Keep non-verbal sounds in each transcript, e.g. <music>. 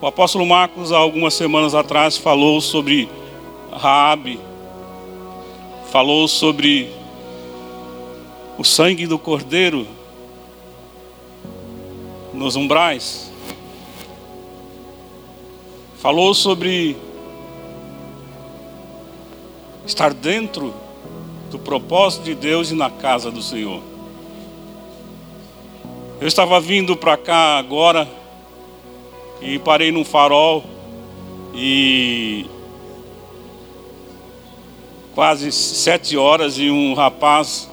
O apóstolo Marcos, há algumas semanas atrás, falou sobre Raabe, falou sobre o sangue do cordeiro nos umbrais. Falou sobre estar dentro do propósito de Deus e na casa do Senhor. Eu estava vindo para cá agora e parei num farol e quase sete horas e um rapaz,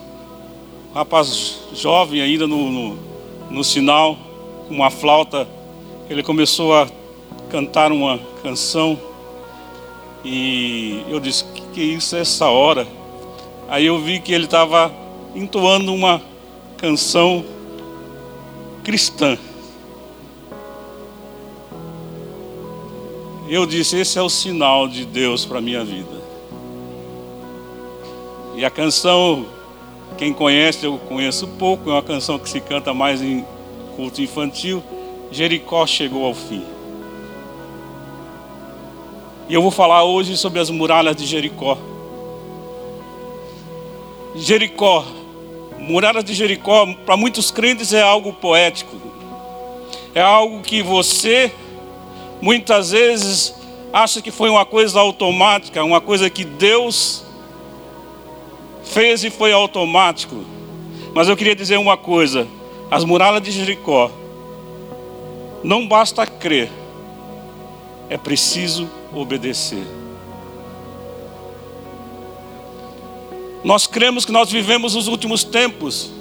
rapaz jovem ainda no, no, no sinal, com uma flauta, ele começou a cantar uma canção e eu disse, que, que isso é essa hora? Aí eu vi que ele estava entoando uma canção cristã. Eu disse, esse é o sinal de Deus para a minha vida. E a canção, quem conhece, eu conheço pouco, é uma canção que se canta mais em culto infantil. Jericó chegou ao fim. E eu vou falar hoje sobre as muralhas de Jericó. Jericó, muralhas de Jericó, para muitos crentes é algo poético. É algo que você muitas vezes acha que foi uma coisa automática, uma coisa que Deus fez e foi automático. Mas eu queria dizer uma coisa: as muralhas de Jericó, não basta crer, é preciso obedecer. Nós cremos que nós vivemos os últimos tempos.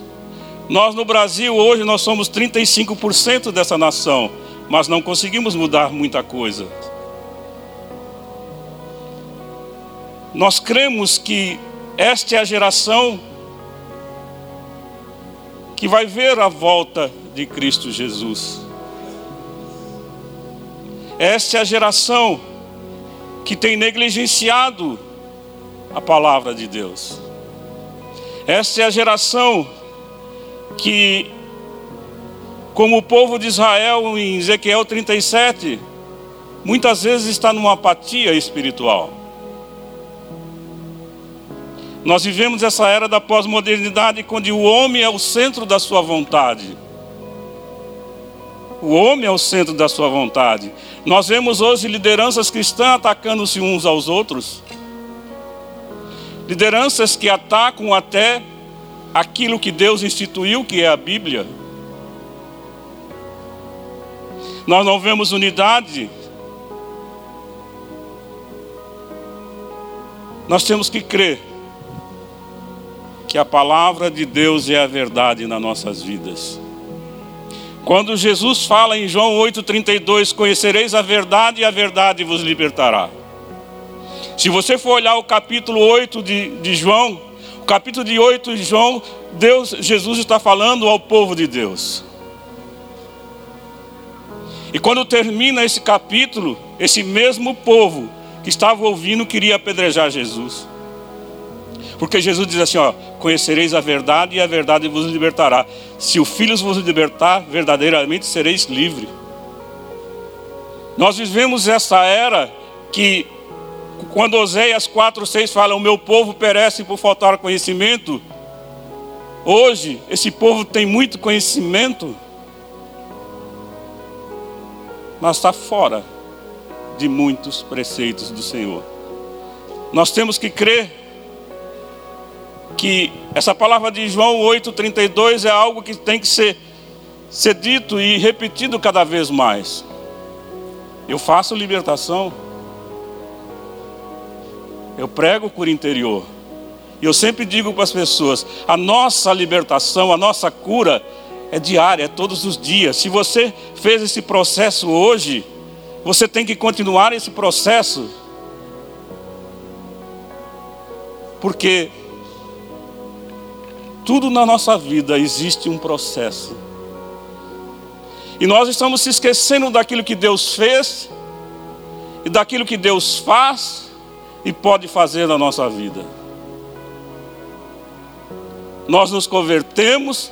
Nós no Brasil hoje nós somos 35% dessa nação, mas não conseguimos mudar muita coisa. Nós cremos que esta é a geração que vai ver a volta de Cristo Jesus. Esta é a geração que tem negligenciado a palavra de Deus. Esta é a geração que, como o povo de Israel em Ezequiel 37, muitas vezes está numa apatia espiritual. Nós vivemos essa era da pós-modernidade, onde o homem é o centro da sua vontade. O homem é o centro da sua vontade. Nós vemos hoje lideranças cristãs atacando-se uns aos outros. Lideranças que atacam até aquilo que Deus instituiu, que é a Bíblia. Nós não vemos unidade. Nós temos que crer que a palavra de Deus é a verdade nas nossas vidas. Quando Jesus fala em João 8,32: Conhecereis a verdade e a verdade vos libertará. Se você for olhar o capítulo 8 de, de João, o capítulo de 8 de João, Deus, Jesus está falando ao povo de Deus. E quando termina esse capítulo, esse mesmo povo que estava ouvindo queria apedrejar Jesus. Porque Jesus diz assim: ó, conhecereis a verdade e a verdade vos libertará. Se o Filho vos libertar, verdadeiramente sereis livres. Nós vivemos essa era que, quando Oséias 4, 6 fala: O meu povo perece por faltar conhecimento. Hoje, esse povo tem muito conhecimento, mas está fora de muitos preceitos do Senhor. Nós temos que crer que essa palavra de João 8,32 é algo que tem que ser, ser dito e repetido cada vez mais. Eu faço libertação, eu prego por interior. E eu sempre digo para as pessoas: a nossa libertação, a nossa cura é diária, é todos os dias. Se você fez esse processo hoje, você tem que continuar esse processo. Porque tudo na nossa vida existe um processo. E nós estamos se esquecendo daquilo que Deus fez e daquilo que Deus faz e pode fazer na nossa vida. Nós nos convertemos,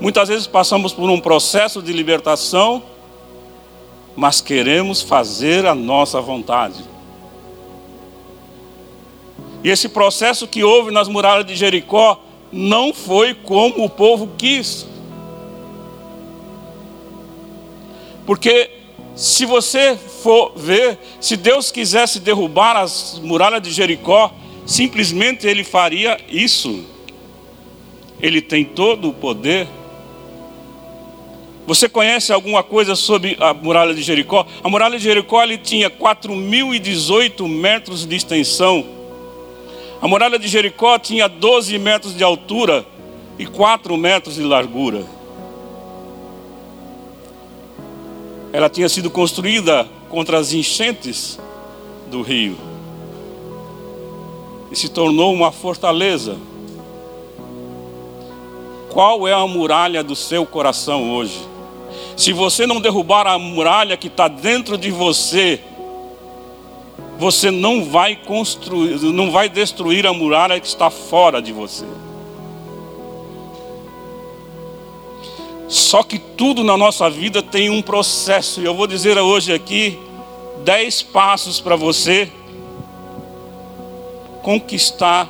muitas vezes passamos por um processo de libertação, mas queremos fazer a nossa vontade. E esse processo que houve nas muralhas de Jericó não foi como o povo quis. Porque se você for ver, se Deus quisesse derrubar as muralhas de Jericó, simplesmente ele faria isso. Ele tem todo o poder. Você conhece alguma coisa sobre a muralha de Jericó? A muralha de Jericó ele tinha 4.018 metros de extensão. A muralha de Jericó tinha 12 metros de altura e 4 metros de largura. Ela tinha sido construída contra as enchentes do rio e se tornou uma fortaleza. Qual é a muralha do seu coração hoje? Se você não derrubar a muralha que está dentro de você, você não vai construir, não vai destruir a muralha que está fora de você. Só que tudo na nossa vida tem um processo, e eu vou dizer hoje aqui dez passos para você conquistar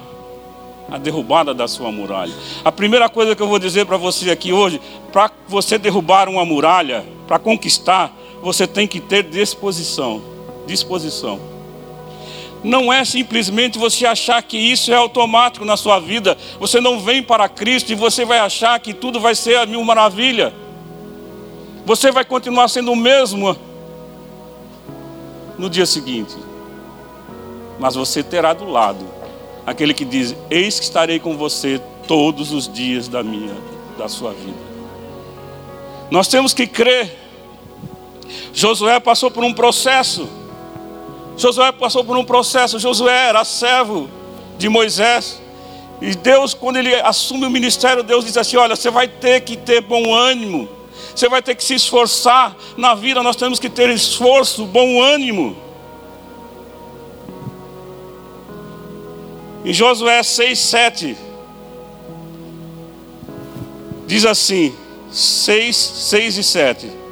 a derrubada da sua muralha. A primeira coisa que eu vou dizer para você aqui hoje, para você derrubar uma muralha, para conquistar, você tem que ter disposição. Disposição não é simplesmente você achar que isso é automático na sua vida. Você não vem para Cristo e você vai achar que tudo vai ser a mil maravilha. Você vai continuar sendo o mesmo no dia seguinte. Mas você terá do lado aquele que diz: Eis que estarei com você todos os dias da minha da sua vida. Nós temos que crer. Josué passou por um processo. Josué passou por um processo. Josué era servo de Moisés. E Deus, quando ele assume o ministério, Deus diz assim: Olha, você vai ter que ter bom ânimo. Você vai ter que se esforçar. Na vida nós temos que ter esforço, bom ânimo. Em Josué 6, 7, diz assim: 6, 6 e 7.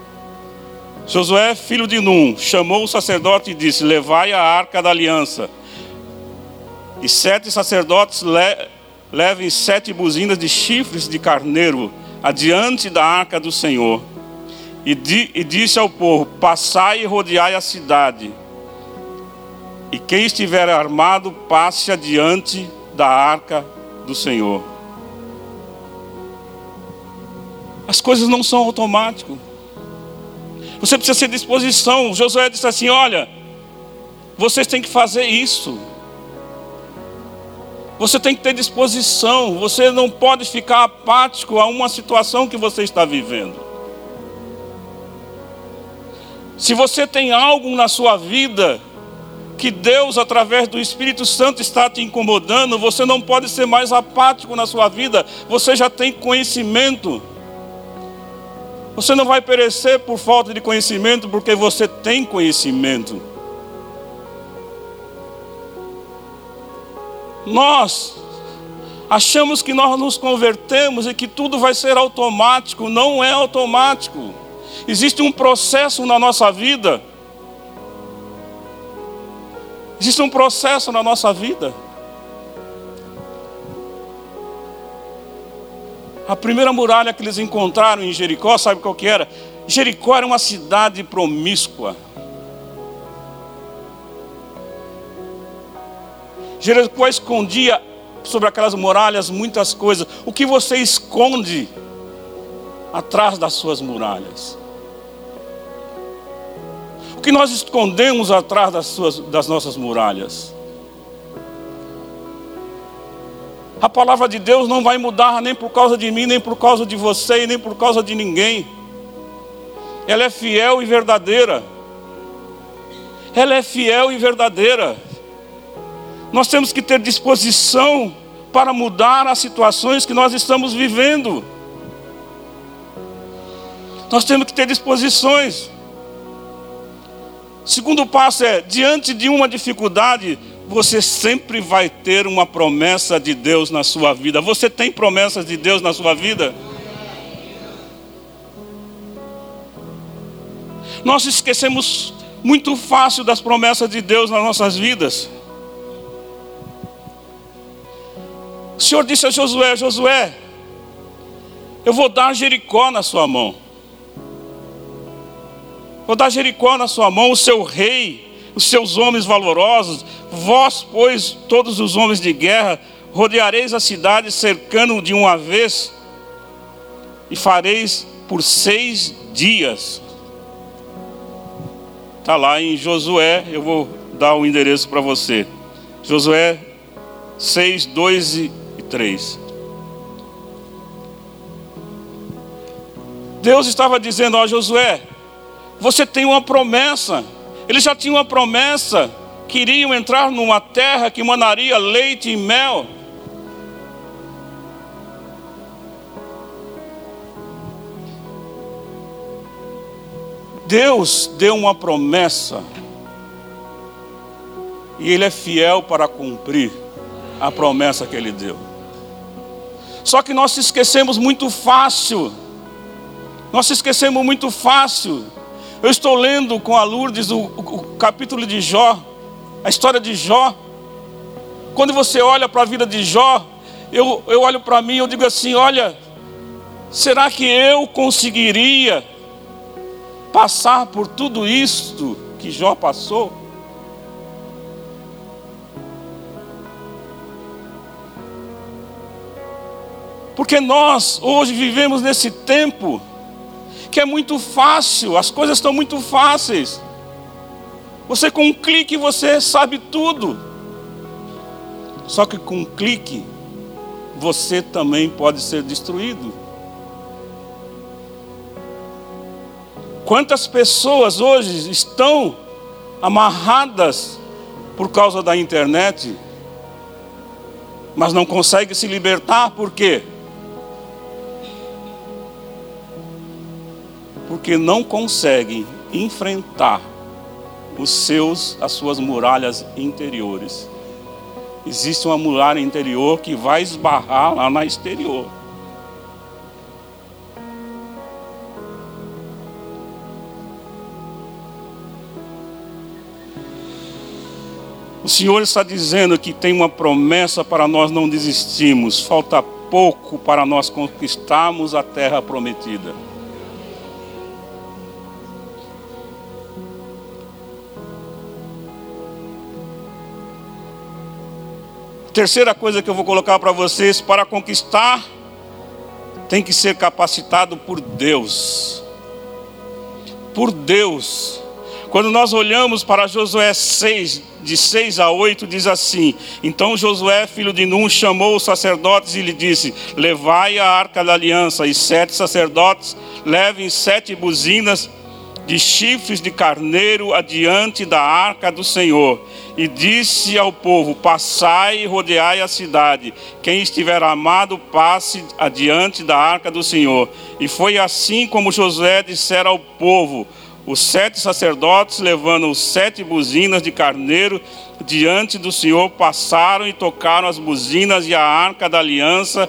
Josué, filho de Num, chamou o sacerdote e disse: Levai a arca da aliança. E sete sacerdotes le levem sete buzinas de chifres de carneiro adiante da arca do Senhor. E, di e disse ao povo: Passai e rodeai a cidade. E quem estiver armado, passe adiante da arca do Senhor. As coisas não são automáticas. Você precisa ser disposição. Josué disse assim: Olha, vocês têm que fazer isso. Você tem que ter disposição. Você não pode ficar apático a uma situação que você está vivendo. Se você tem algo na sua vida que Deus, através do Espírito Santo, está te incomodando, você não pode ser mais apático na sua vida. Você já tem conhecimento. Você não vai perecer por falta de conhecimento, porque você tem conhecimento. Nós achamos que nós nos convertemos e que tudo vai ser automático. Não é automático. Existe um processo na nossa vida. Existe um processo na nossa vida. A primeira muralha que eles encontraram em Jericó, sabe qual que era? Jericó era uma cidade promíscua. Jericó escondia sobre aquelas muralhas muitas coisas. O que você esconde atrás das suas muralhas? O que nós escondemos atrás das, suas, das nossas muralhas? A palavra de Deus não vai mudar nem por causa de mim, nem por causa de você, nem por causa de ninguém. Ela é fiel e verdadeira. Ela é fiel e verdadeira. Nós temos que ter disposição para mudar as situações que nós estamos vivendo. Nós temos que ter disposições. Segundo passo é: diante de uma dificuldade, você sempre vai ter uma promessa de Deus na sua vida. Você tem promessas de Deus na sua vida? Nós esquecemos muito fácil das promessas de Deus nas nossas vidas. O Senhor disse a Josué: Josué, eu vou dar Jericó na sua mão. Vou dar Jericó na sua mão, o seu rei, os seus homens valorosos. Vós, pois, todos os homens de guerra, rodeareis a cidade cercando de uma vez e fareis por seis dias. Está lá em Josué, eu vou dar o endereço para você. Josué 6, 2 e 3. Deus estava dizendo a Josué: Você tem uma promessa. Eles já tinham uma promessa que iriam entrar numa terra que manaria leite e mel. Deus deu uma promessa e Ele é fiel para cumprir a promessa que Ele deu. Só que nós se esquecemos muito fácil, nós se esquecemos muito fácil. Eu estou lendo com a Lourdes o, o, o capítulo de Jó, a história de Jó. Quando você olha para a vida de Jó, eu, eu olho para mim e digo assim: olha, será que eu conseguiria passar por tudo isto que Jó passou? Porque nós hoje vivemos nesse tempo que é muito fácil, as coisas estão muito fáceis. Você com um clique você sabe tudo. Só que com um clique você também pode ser destruído. Quantas pessoas hoje estão amarradas por causa da internet, mas não conseguem se libertar, por quê? Porque não conseguem enfrentar os seus, as suas muralhas interiores. Existe uma muralha interior que vai esbarrar lá na exterior. O Senhor está dizendo que tem uma promessa para nós não desistirmos. Falta pouco para nós conquistarmos a terra prometida. Terceira coisa que eu vou colocar para vocês: para conquistar, tem que ser capacitado por Deus. Por Deus. Quando nós olhamos para Josué 6, de 6 a 8, diz assim: Então Josué, filho de Nun, chamou os sacerdotes e lhe disse: Levai a arca da aliança, e sete sacerdotes levem sete buzinas de chifres de carneiro adiante da arca do Senhor. E disse ao povo: Passai e rodeai a cidade. Quem estiver amado, passe adiante da arca do Senhor. E foi assim como Josué dissera ao povo: os sete sacerdotes, levando sete buzinas de carneiro diante do Senhor, passaram e tocaram as buzinas, e a arca da aliança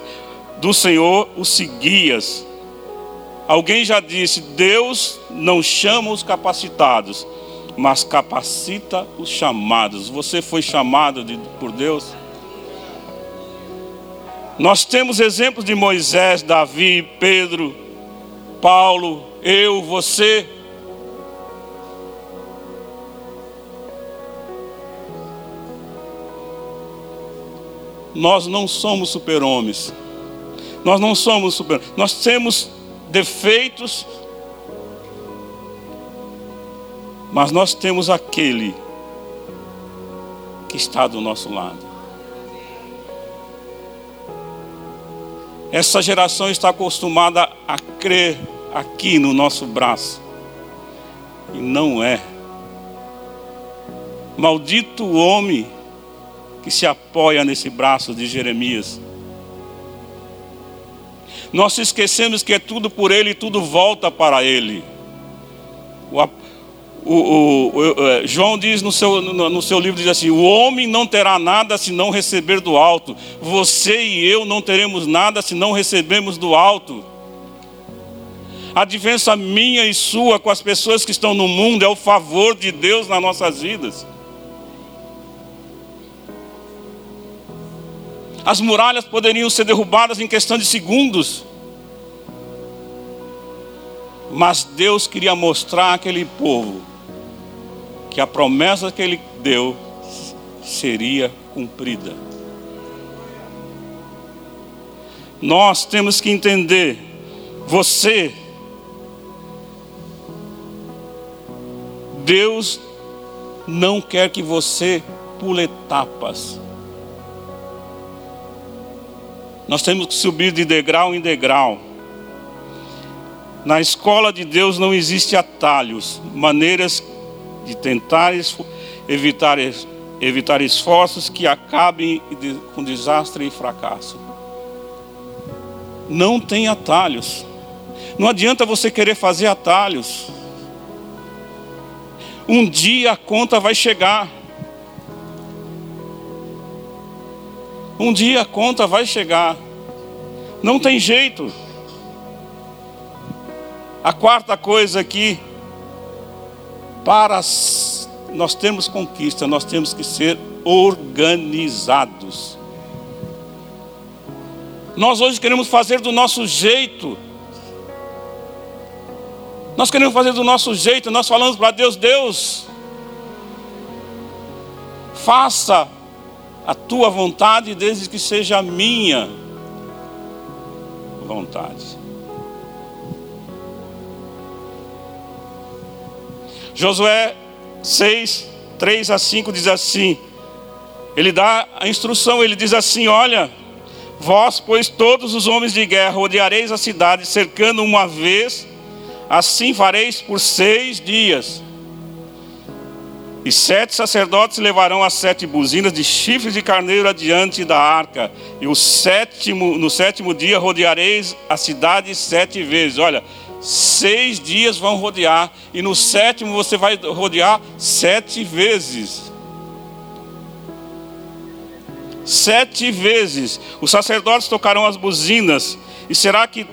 do Senhor os seguia. Alguém já disse: Deus não chama os capacitados, mas capacita os chamados. Você foi chamado de, por Deus? Nós temos exemplos de Moisés, Davi, Pedro, Paulo, eu, você. nós não somos super-homens. Nós não somos super Nós temos defeitos, mas nós temos aquele que está do nosso lado. Essa geração está acostumada a crer aqui no nosso braço. E não é. Maldito o homem que se apoia nesse braço de Jeremias. Nós esquecemos que é tudo por Ele e tudo volta para Ele. O, o, o, é, João diz no seu, no, no seu livro diz assim: o homem não terá nada se não receber do alto. Você e eu não teremos nada se não recebemos do alto. A diferença minha e sua com as pessoas que estão no mundo é o favor de Deus nas nossas vidas. As muralhas poderiam ser derrubadas em questão de segundos. Mas Deus queria mostrar àquele povo que a promessa que Ele deu seria cumprida. Nós temos que entender, você, Deus não quer que você pule etapas. Nós temos que subir de degrau em degrau. Na escola de Deus não existe atalhos, maneiras de tentar evitar, evitar esforços que acabem com desastre e fracasso. Não tem atalhos. Não adianta você querer fazer atalhos. Um dia a conta vai chegar. Um dia a conta vai chegar. Não tem jeito. A quarta coisa aqui, para nós termos conquista, nós temos que ser organizados. Nós hoje queremos fazer do nosso jeito. Nós queremos fazer do nosso jeito, nós falamos para Deus, Deus, faça a tua vontade desde que seja a minha vontade. Josué 6, 3 a 5 diz assim: ele dá a instrução, ele diz assim: Olha, vós, pois todos os homens de guerra, rodeareis a cidade, cercando uma vez, assim fareis por seis dias. E sete sacerdotes levarão as sete buzinas de chifres de carneiro adiante da arca. E o sétimo, no sétimo dia rodeareis a cidade sete vezes. Olha, seis dias vão rodear. E no sétimo você vai rodear sete vezes. Sete vezes. Os sacerdotes tocarão as buzinas. E será que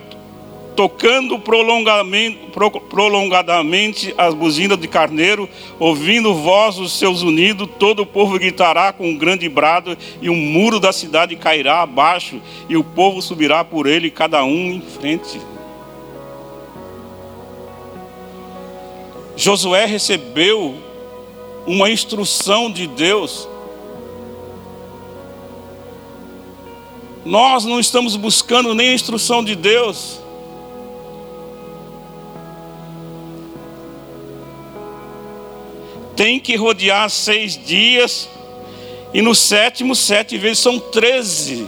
tocando prolongadamente as buzinas de carneiro, ouvindo voz dos seus unidos, todo o povo gritará com um grande brado, e o muro da cidade cairá abaixo, e o povo subirá por ele, cada um em frente. Josué recebeu uma instrução de Deus. Nós não estamos buscando nem a instrução de Deus. tem que rodear seis dias, e no sétimo, sete vezes, são treze.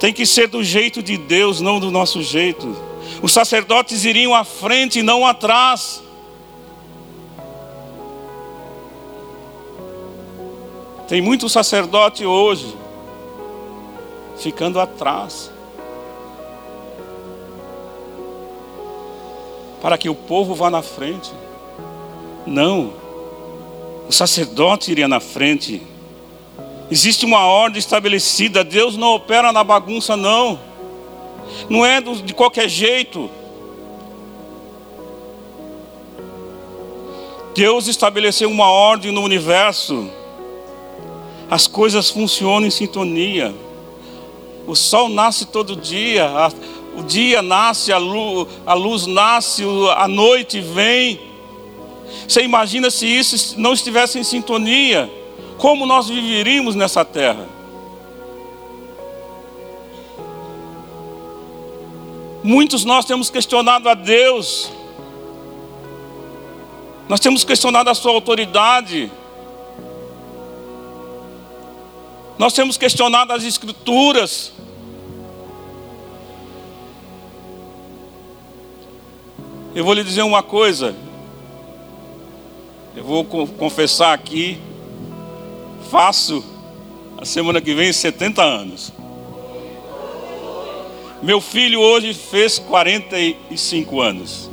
Tem que ser do jeito de Deus, não do nosso jeito. Os sacerdotes iriam à frente e não atrás. Tem muito sacerdote hoje ficando atrás. para que o povo vá na frente. Não. O sacerdote iria na frente. Existe uma ordem estabelecida. Deus não opera na bagunça, não. Não é de qualquer jeito. Deus estabeleceu uma ordem no universo. As coisas funcionam em sintonia. O sol nasce todo dia, o dia nasce, a luz, a luz nasce, a noite vem. Você imagina se isso não estivesse em sintonia? Como nós viveríamos nessa terra? Muitos nós temos questionado a Deus, nós temos questionado a Sua autoridade, nós temos questionado as Escrituras, Eu vou lhe dizer uma coisa. Eu vou confessar aqui. Faço a semana que vem 70 anos. Meu filho hoje fez 45 anos.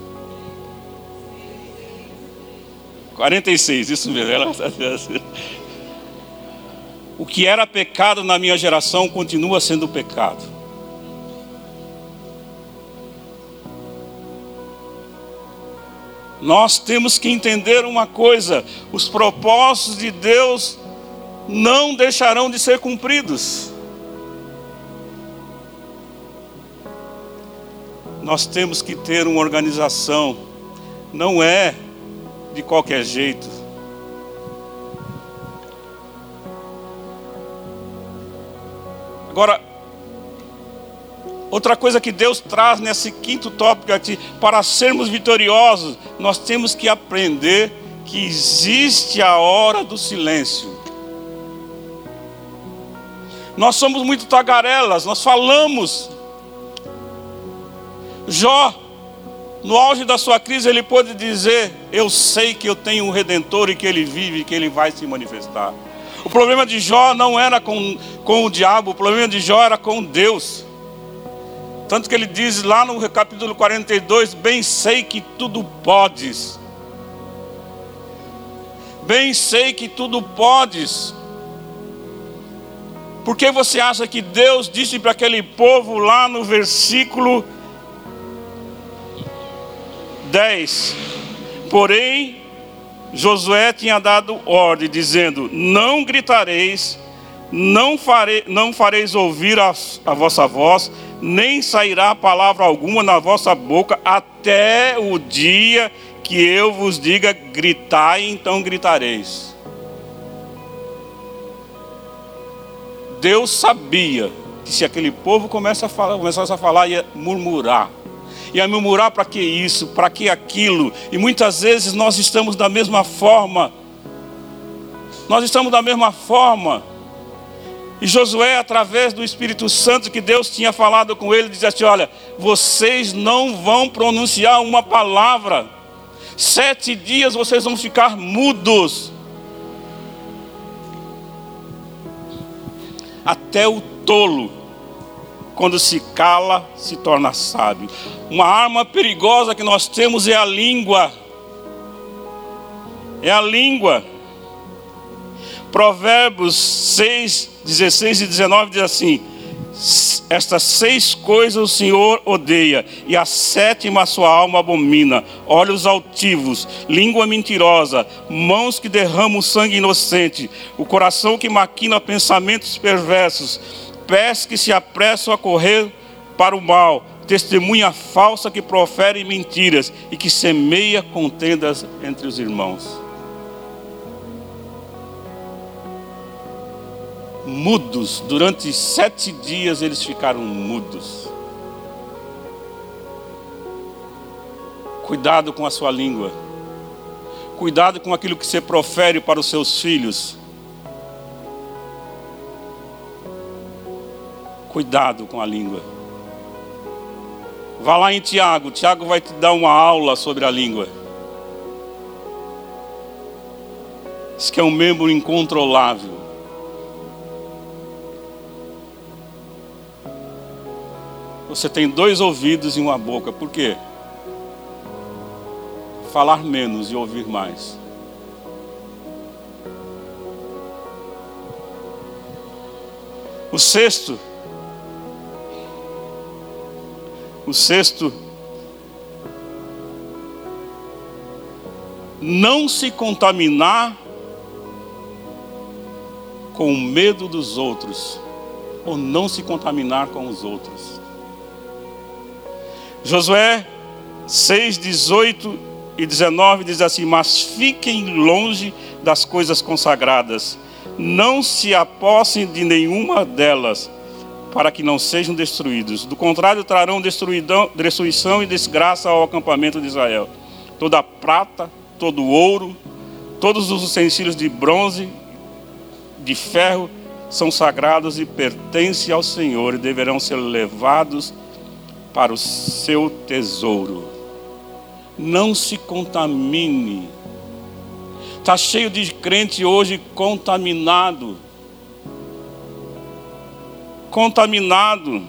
46, isso mesmo. Ela... Tá o que era pecado na minha geração continua sendo pecado. Nós temos que entender uma coisa: os propósitos de Deus não deixarão de ser cumpridos. Nós temos que ter uma organização, não é de qualquer jeito. Agora, outra coisa que Deus traz nesse quinto tópico aqui, para sermos vitoriosos, nós temos que aprender que existe a hora do silêncio. Nós somos muito tagarelas, nós falamos. Jó, no auge da sua crise, ele pôde dizer: Eu sei que eu tenho um redentor e que ele vive e que ele vai se manifestar. O problema de Jó não era com, com o diabo, o problema de Jó era com Deus. Tanto que ele diz lá no capítulo 42: Bem sei que tudo podes. Bem sei que tudo podes. Por que você acha que Deus disse para aquele povo lá no versículo 10? Porém, Josué tinha dado ordem, dizendo: Não gritareis, não, farei, não fareis ouvir a, a vossa voz, nem sairá palavra alguma na vossa boca, até o dia que eu vos diga: gritai, então gritareis. Deus sabia que se aquele povo começa a falar, começasse a falar, ia murmurar. Ia murmurar para que isso, para que aquilo. E muitas vezes nós estamos da mesma forma. Nós estamos da mesma forma. E Josué, através do Espírito Santo que Deus tinha falado com ele, dizia assim: Olha, vocês não vão pronunciar uma palavra. Sete dias vocês vão ficar mudos. Até o tolo, quando se cala, se torna sábio. Uma arma perigosa que nós temos é a língua. É a língua. Provérbios 6, 16 e 19 diz assim: estas seis coisas o Senhor odeia, e a sétima a sua alma abomina: olhos altivos, língua mentirosa, mãos que derramam sangue inocente, o coração que maquina pensamentos perversos, pés que se apressam a correr para o mal, testemunha falsa que profere mentiras e que semeia contendas entre os irmãos. mudos. Durante sete dias eles ficaram mudos. Cuidado com a sua língua. Cuidado com aquilo que você profere para os seus filhos. Cuidado com a língua. Vá lá em Tiago. Tiago vai te dar uma aula sobre a língua. Diz que é um membro incontrolável. Você tem dois ouvidos e uma boca. Por quê? Falar menos e ouvir mais. O sexto, o sexto, não se contaminar com o medo dos outros, ou não se contaminar com os outros. Josué 6, 18 e 19 diz assim: Mas fiquem longe das coisas consagradas, não se apossem de nenhuma delas, para que não sejam destruídos. Do contrário, trarão destruição e desgraça ao acampamento de Israel. Toda a prata, todo o ouro, todos os utensílios de bronze, de ferro, são sagrados e pertencem ao Senhor e deverão ser levados para o seu tesouro. Não se contamine. Está cheio de crente hoje contaminado. Contaminado.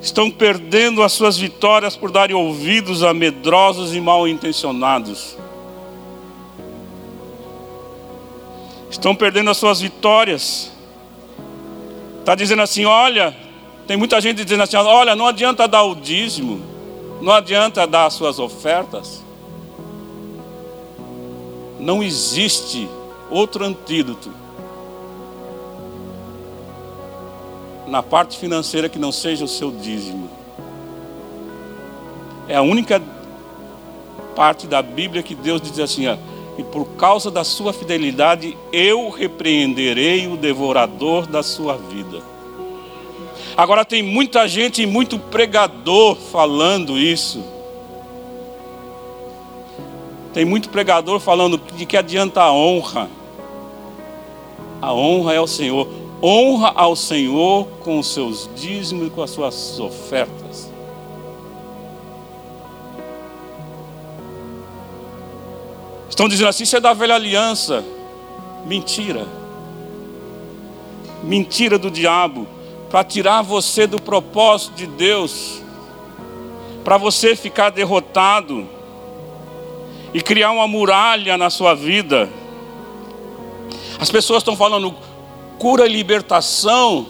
Estão perdendo as suas vitórias por darem ouvidos a medrosos e mal intencionados. Estão perdendo as suas vitórias Está dizendo assim: olha, Tem muita gente dizendo assim: olha, não adianta dar o dízimo, não adianta dar as suas ofertas. Não existe outro antídoto na parte financeira que não seja o seu dízimo. É a única parte da Bíblia que Deus diz assim: ó, e por causa da sua fidelidade eu repreenderei o devorador da sua vida. Agora tem muita gente e muito pregador falando isso. Tem muito pregador falando de que adianta a honra. A honra é ao Senhor. Honra ao Senhor com os seus dízimos e com as suas ofertas. Estão dizendo assim, isso é da velha aliança. Mentira. Mentira do diabo. Para tirar você do propósito de Deus. Para você ficar derrotado. E criar uma muralha na sua vida. As pessoas estão falando cura e libertação.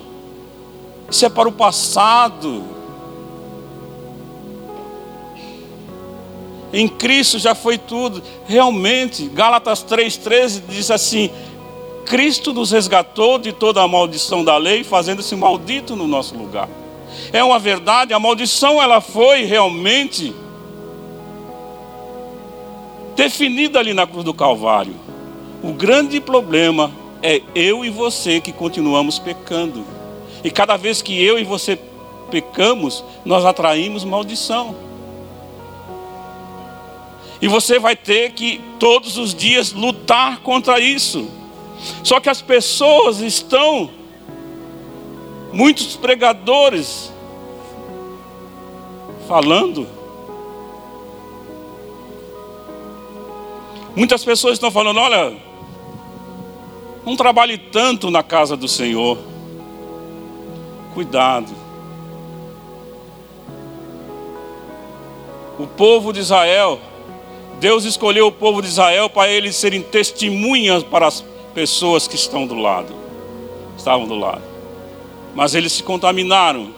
Isso é para o passado. Em Cristo já foi tudo. Realmente, Gálatas 3,13 diz assim: Cristo nos resgatou de toda a maldição da lei, fazendo-se maldito no nosso lugar. É uma verdade, a maldição ela foi realmente definida ali na cruz do Calvário. O grande problema é eu e você que continuamos pecando. E cada vez que eu e você pecamos, nós atraímos maldição. E você vai ter que todos os dias lutar contra isso. Só que as pessoas estão, muitos pregadores, falando. Muitas pessoas estão falando: olha, não trabalhe tanto na casa do Senhor. Cuidado. O povo de Israel Deus escolheu o povo de Israel para eles serem testemunhas para as pessoas que estão do lado, estavam do lado. Mas eles se contaminaram.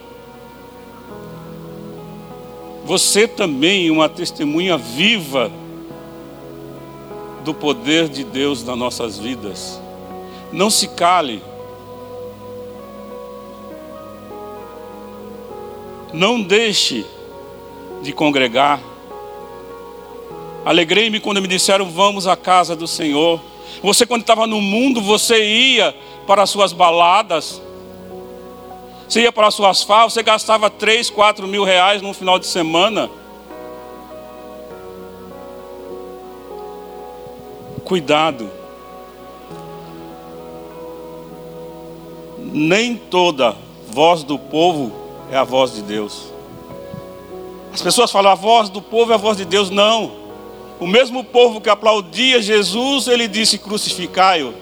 Você também é uma testemunha viva do poder de Deus nas nossas vidas. Não se cale. Não deixe de congregar. Alegrei-me quando me disseram: Vamos à casa do Senhor. Você, quando estava no mundo, você ia para as suas baladas, você ia para as suas farras, você gastava 3, 4 mil reais no final de semana. Cuidado. Nem toda voz do povo é a voz de Deus. As pessoas falam, a voz do povo é a voz de Deus. Não. O mesmo povo que aplaudia Jesus, ele disse: crucificai-o.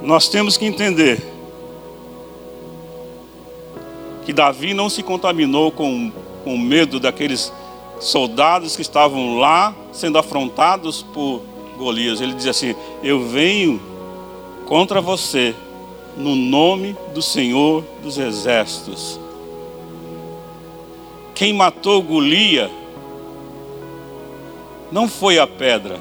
Nós temos que entender que Davi não se contaminou com, com medo daqueles soldados que estavam lá sendo afrontados por Golias. Ele diz assim: Eu venho contra você no nome do Senhor dos Exércitos. Quem matou Golia não foi a pedra.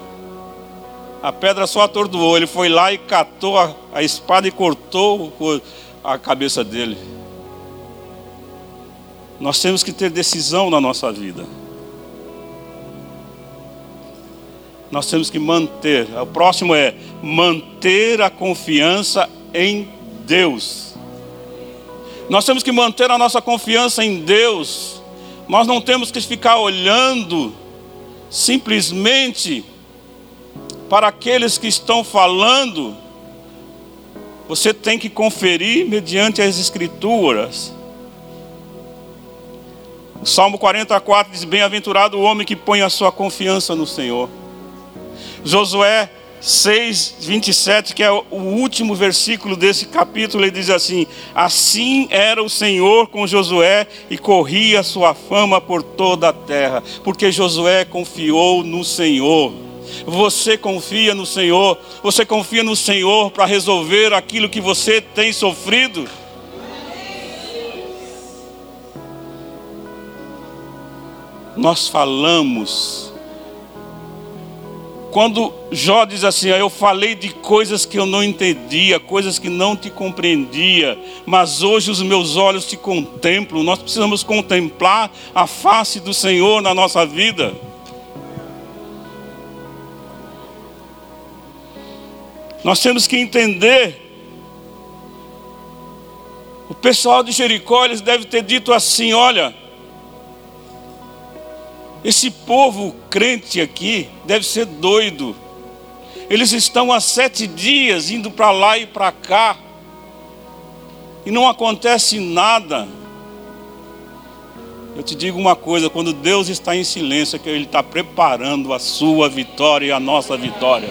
A pedra só atordoou. Ele foi lá e catou a, a espada e cortou a cabeça dele. Nós temos que ter decisão na nossa vida. Nós temos que manter. O próximo é manter a confiança em Deus. Nós temos que manter a nossa confiança em Deus nós não temos que ficar olhando simplesmente para aqueles que estão falando. Você tem que conferir mediante as Escrituras. O Salmo 44 diz: Bem-aventurado o homem que põe a sua confiança no Senhor. Josué 6, 27, que é o último versículo desse capítulo, ele diz assim: Assim era o Senhor com Josué e corria sua fama por toda a terra, porque Josué confiou no Senhor. Você confia no Senhor? Você confia no Senhor para resolver aquilo que você tem sofrido? Nós falamos quando Jó diz assim: Eu falei de coisas que eu não entendia, coisas que não te compreendia, mas hoje os meus olhos te contemplam. Nós precisamos contemplar a face do Senhor na nossa vida. Nós temos que entender. O pessoal de Jericó eles deve ter dito assim: Olha, esse povo crente aqui deve ser doido. Eles estão há sete dias indo para lá e para cá, e não acontece nada. Eu te digo uma coisa: quando Deus está em silêncio, é que Ele está preparando a sua vitória e a nossa vitória.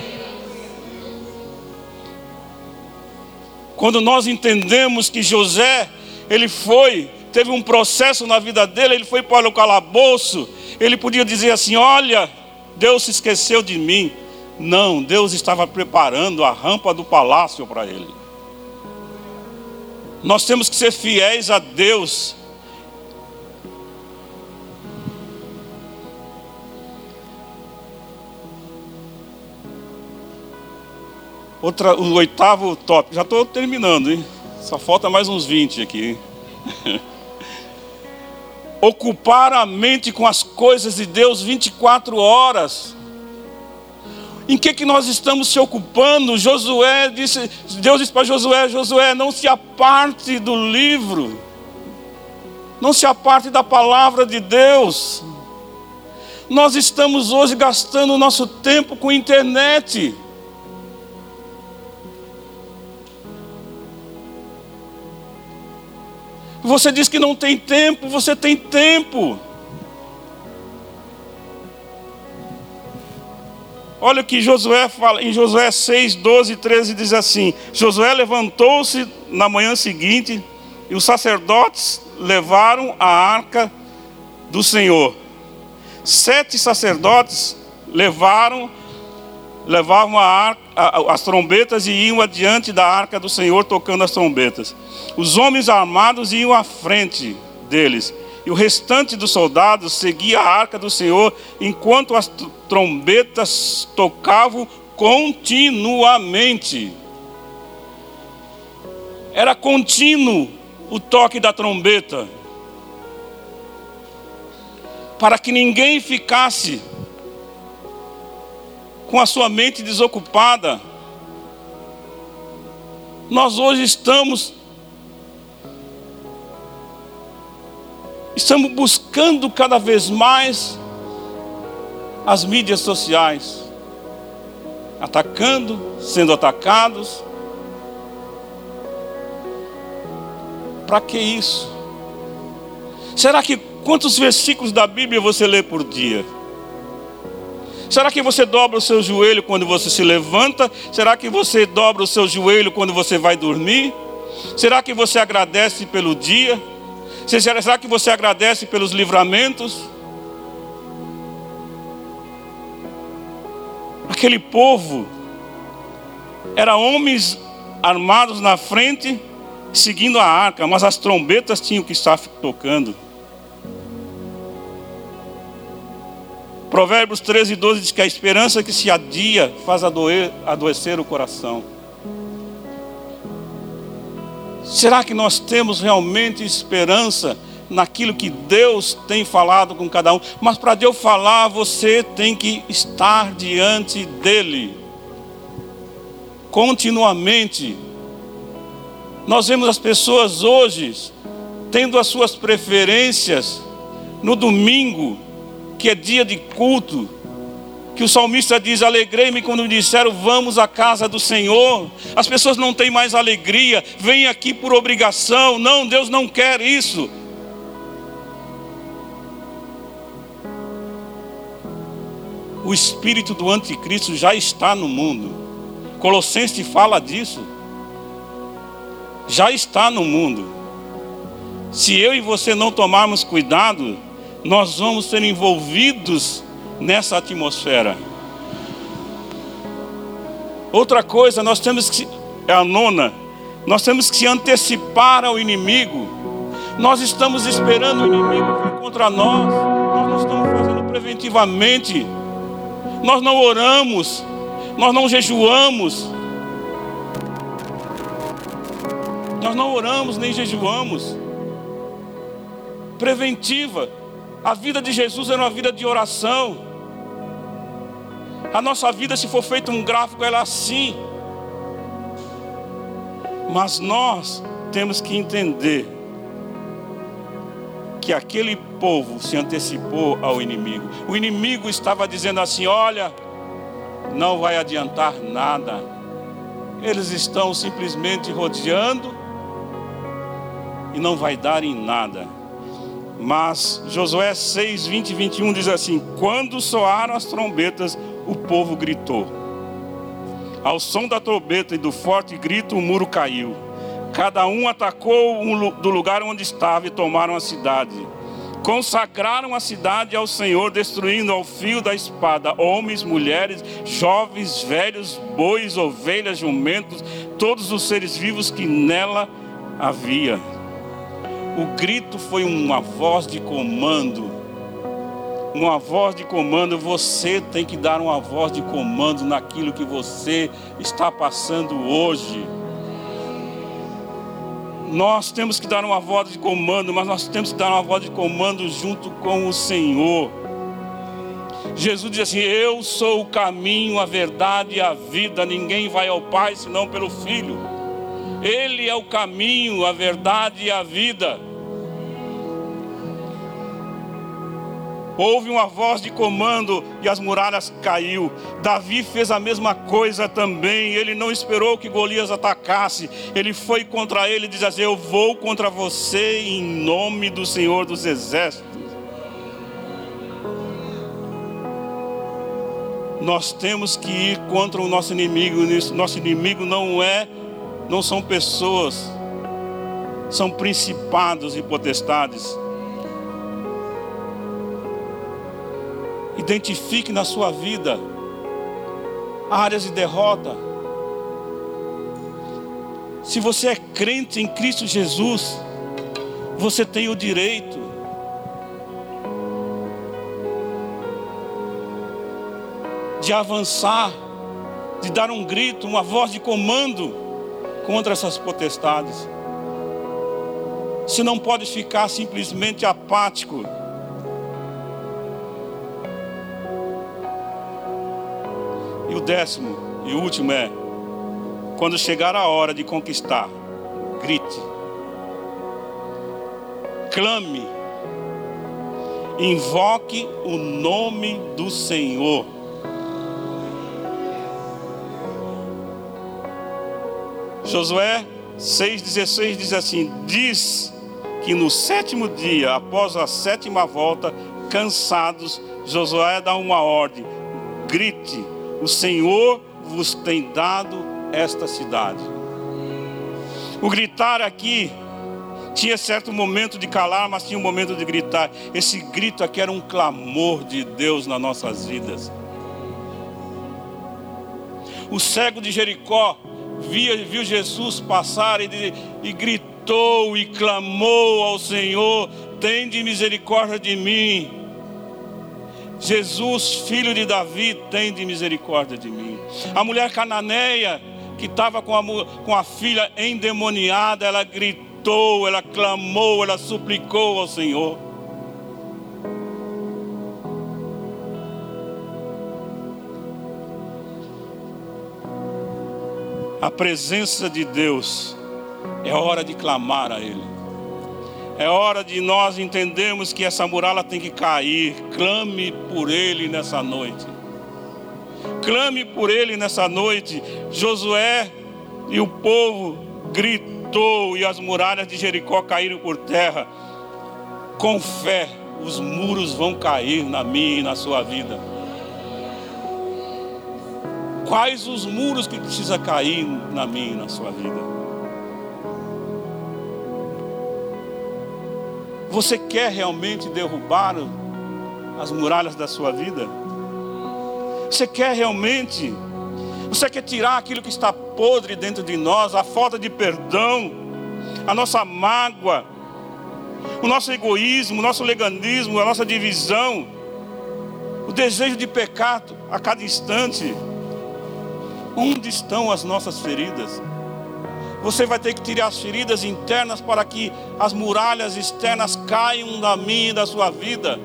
Quando nós entendemos que José, ele foi, teve um processo na vida dele, ele foi para o calabouço, ele podia dizer assim: Olha, Deus se esqueceu de mim. Não, Deus estava preparando a rampa do palácio para ele. Nós temos que ser fiéis a Deus. Outra, o oitavo tópico, já estou terminando, hein? Só falta mais uns 20 aqui. <laughs> ocupar a mente com as coisas de Deus 24 horas. Em que, que nós estamos se ocupando? Josué disse, Deus disse para Josué, Josué, não se aparte do livro, não se aparte da palavra de Deus. Nós estamos hoje gastando o nosso tempo com internet. Você diz que não tem tempo, você tem tempo. Olha o que Josué fala, em Josué 6, 12 e 13 diz assim: Josué levantou-se na manhã seguinte, e os sacerdotes levaram a arca do Senhor. Sete sacerdotes levaram levavam a arca, as trombetas e iam adiante da arca do Senhor tocando as trombetas. Os homens armados iam à frente deles, e o restante dos soldados seguia a arca do Senhor enquanto as trombetas tocavam continuamente. Era contínuo o toque da trombeta, para que ninguém ficasse com a sua mente desocupada. Nós hoje estamos estamos buscando cada vez mais as mídias sociais, atacando, sendo atacados. Para que isso? Será que quantos versículos da Bíblia você lê por dia? Será que você dobra o seu joelho quando você se levanta? Será que você dobra o seu joelho quando você vai dormir? Será que você agradece pelo dia? Será que você agradece pelos livramentos? Aquele povo era homens armados na frente, seguindo a arca, mas as trombetas tinham que estar tocando. Provérbios 13, 12 diz que a esperança que se adia faz adoer, adoecer o coração. Será que nós temos realmente esperança naquilo que Deus tem falado com cada um? Mas para Deus falar, você tem que estar diante dEle, continuamente. Nós vemos as pessoas hoje tendo as suas preferências no domingo, que é dia de culto, que o salmista diz: Alegrei-me quando me disseram, vamos à casa do Senhor. As pessoas não têm mais alegria, vêm aqui por obrigação. Não, Deus não quer isso. O espírito do anticristo já está no mundo. Colossenses fala disso. Já está no mundo. Se eu e você não tomarmos cuidado, nós vamos ser envolvidos nessa atmosfera. Outra coisa, nós temos que, é a nona, nós temos que se antecipar ao inimigo. Nós estamos esperando o inimigo vir contra nós, nós não estamos fazendo preventivamente, nós não oramos, nós não jejuamos, nós não oramos nem jejuamos. Preventiva, a vida de Jesus era uma vida de oração. A nossa vida, se for feito um gráfico, ela é assim. Mas nós temos que entender que aquele povo se antecipou ao inimigo. O inimigo estava dizendo assim: olha, não vai adiantar nada. Eles estão simplesmente rodeando e não vai dar em nada. Mas Josué 6, 20 e 21 diz assim: Quando soaram as trombetas, o povo gritou. Ao som da trombeta e do forte grito, o muro caiu. Cada um atacou do lugar onde estava e tomaram a cidade. Consagraram a cidade ao Senhor, destruindo ao fio da espada homens, mulheres, jovens, velhos, bois, ovelhas, jumentos, todos os seres vivos que nela havia. O grito foi uma voz de comando uma voz de comando, você tem que dar uma voz de comando naquilo que você está passando hoje. Nós temos que dar uma voz de comando, mas nós temos que dar uma voz de comando junto com o Senhor. Jesus diz assim: Eu sou o caminho, a verdade e a vida. Ninguém vai ao Pai senão pelo Filho. Ele é o caminho, a verdade e a vida. Houve uma voz de comando e as muralhas caiu. Davi fez a mesma coisa também. Ele não esperou que Golias atacasse. Ele foi contra ele e disse assim: Eu vou contra você em nome do Senhor dos Exércitos. Nós temos que ir contra o nosso inimigo. Nosso inimigo não é, não são pessoas, são principados e potestades. Identifique na sua vida áreas de derrota. Se você é crente em Cristo Jesus, você tem o direito de avançar, de dar um grito, uma voz de comando contra essas potestades. Você não pode ficar simplesmente apático décimo e último é: quando chegar a hora de conquistar, grite, clame, invoque o nome do Senhor. Josué 6,16 diz assim: Diz que no sétimo dia, após a sétima volta, cansados, Josué dá uma ordem: grite, o Senhor vos tem dado esta cidade. O gritar aqui tinha certo momento de calar, mas tinha um momento de gritar. Esse grito aqui era um clamor de Deus nas nossas vidas. O cego de Jericó via, viu Jesus passar e, e gritou e clamou ao Senhor: Tem de misericórdia de mim. Jesus, filho de Davi, tem de misericórdia de mim. A mulher cananeia que estava com a, com a filha endemoniada, ela gritou, ela clamou, ela suplicou ao Senhor. A presença de Deus é hora de clamar a Ele. É hora de nós entendermos que essa muralha tem que cair. Clame por ele nessa noite. Clame por ele nessa noite. Josué e o povo gritou e as muralhas de Jericó caíram por terra. Com fé, os muros vão cair na minha e na sua vida. Quais os muros que precisa cair na minha e na sua vida? Você quer realmente derrubar as muralhas da sua vida? Você quer realmente Você quer tirar aquilo que está podre dentro de nós, a falta de perdão, a nossa mágoa, o nosso egoísmo, o nosso legalismo, a nossa divisão, o desejo de pecado a cada instante. Onde estão as nossas feridas? Você vai ter que tirar as feridas internas para que as muralhas externas caiam da minha e da sua vida.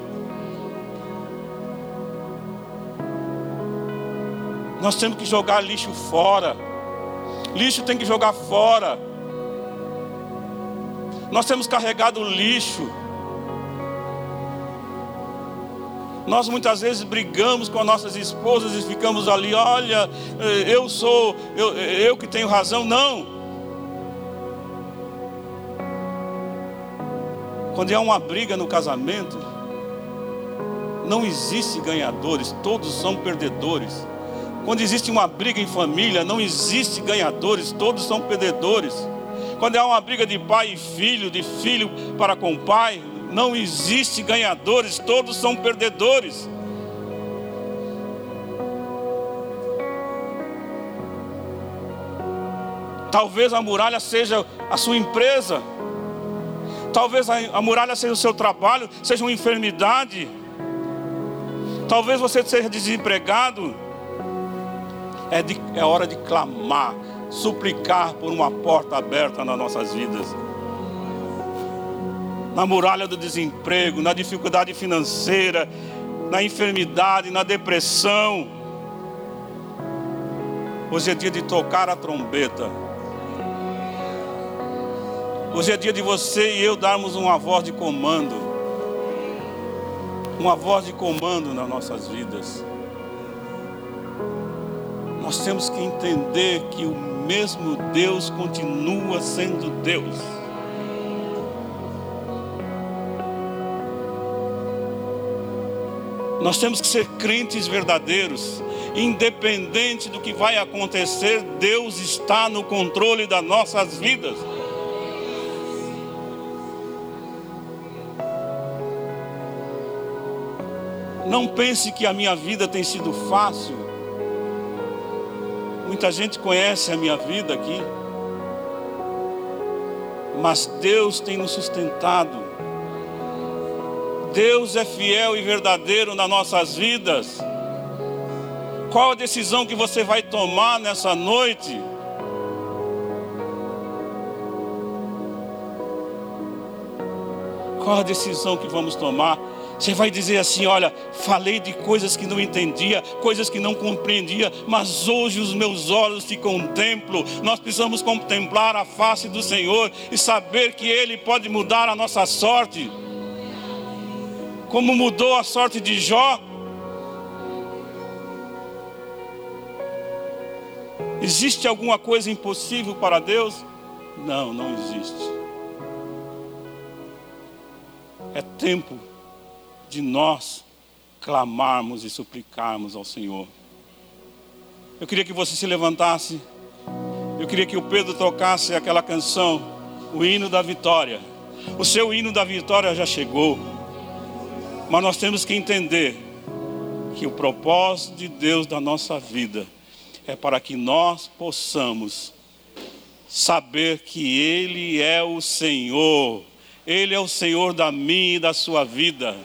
Nós temos que jogar lixo fora. Lixo tem que jogar fora. Nós temos carregado lixo. Nós muitas vezes brigamos com as nossas esposas e ficamos ali, olha, eu sou, eu, eu que tenho razão. Não. Quando há uma briga no casamento, não existe ganhadores, todos são perdedores. Quando existe uma briga em família, não existe ganhadores, todos são perdedores. Quando há uma briga de pai e filho, de filho para com pai, não existe ganhadores, todos são perdedores. Talvez a muralha seja a sua empresa, talvez a, muralha seja o seu trabalho, seja uma enfermidade, talvez você seja desempregado, é, de, é hora de clamar, suplicar por uma porta aberta nas nossas vidas. Na muralha do desemprego, na dificuldade financeira, na enfermidade, na depressão. Hoje é dia de tocar a trombeta. Hoje é dia de você e eu darmos uma voz de comando. Uma voz de comando nas nossas vidas. Nós temos que entender que o mesmo Deus continua sendo Deus. Nós temos que ser crentes verdadeiros, independente do que vai acontecer, Deus está no controle das nossas vidas. Não pense que a minha vida tem sido fácil. Muita gente conhece a minha vida aqui, mas Deus tem nos sustentado. Deus é fiel e verdadeiro nas nossas vidas. Qual a decisão que você vai tomar nessa noite? Qual a decisão que vamos tomar? Você vai dizer assim: olha, falei de coisas que não entendia, coisas que não compreendia, mas hoje os meus olhos te contemplam. Nós precisamos contemplar a face do Senhor e saber que Ele pode mudar a nossa sorte. Como mudou a sorte de Jó. Existe alguma coisa impossível para Deus? Não, não existe. É tempo de nós clamarmos e suplicarmos ao Senhor. Eu queria que você se levantasse. Eu queria que o Pedro tocasse aquela canção, o hino da vitória. O seu hino da vitória já chegou. Mas nós temos que entender que o propósito de Deus da nossa vida é para que nós possamos saber que Ele é o Senhor. Ele é o Senhor da minha e da sua vida.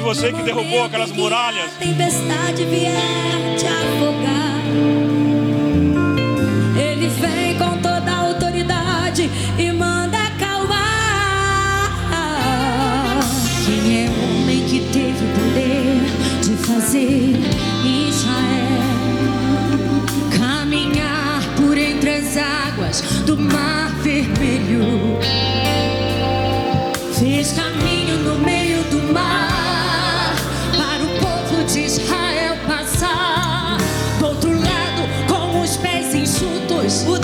Você que derrubou aquelas muralhas. Tempestade vier te afogar. Ele vem com toda a autoridade e manda acalmar. Quem é homem que teve poder? ser Israel, águas do mar vermelho. Fiz caminho no meio do mar para o povo de Israel passar. Do outro lado, com os pés enxutos, o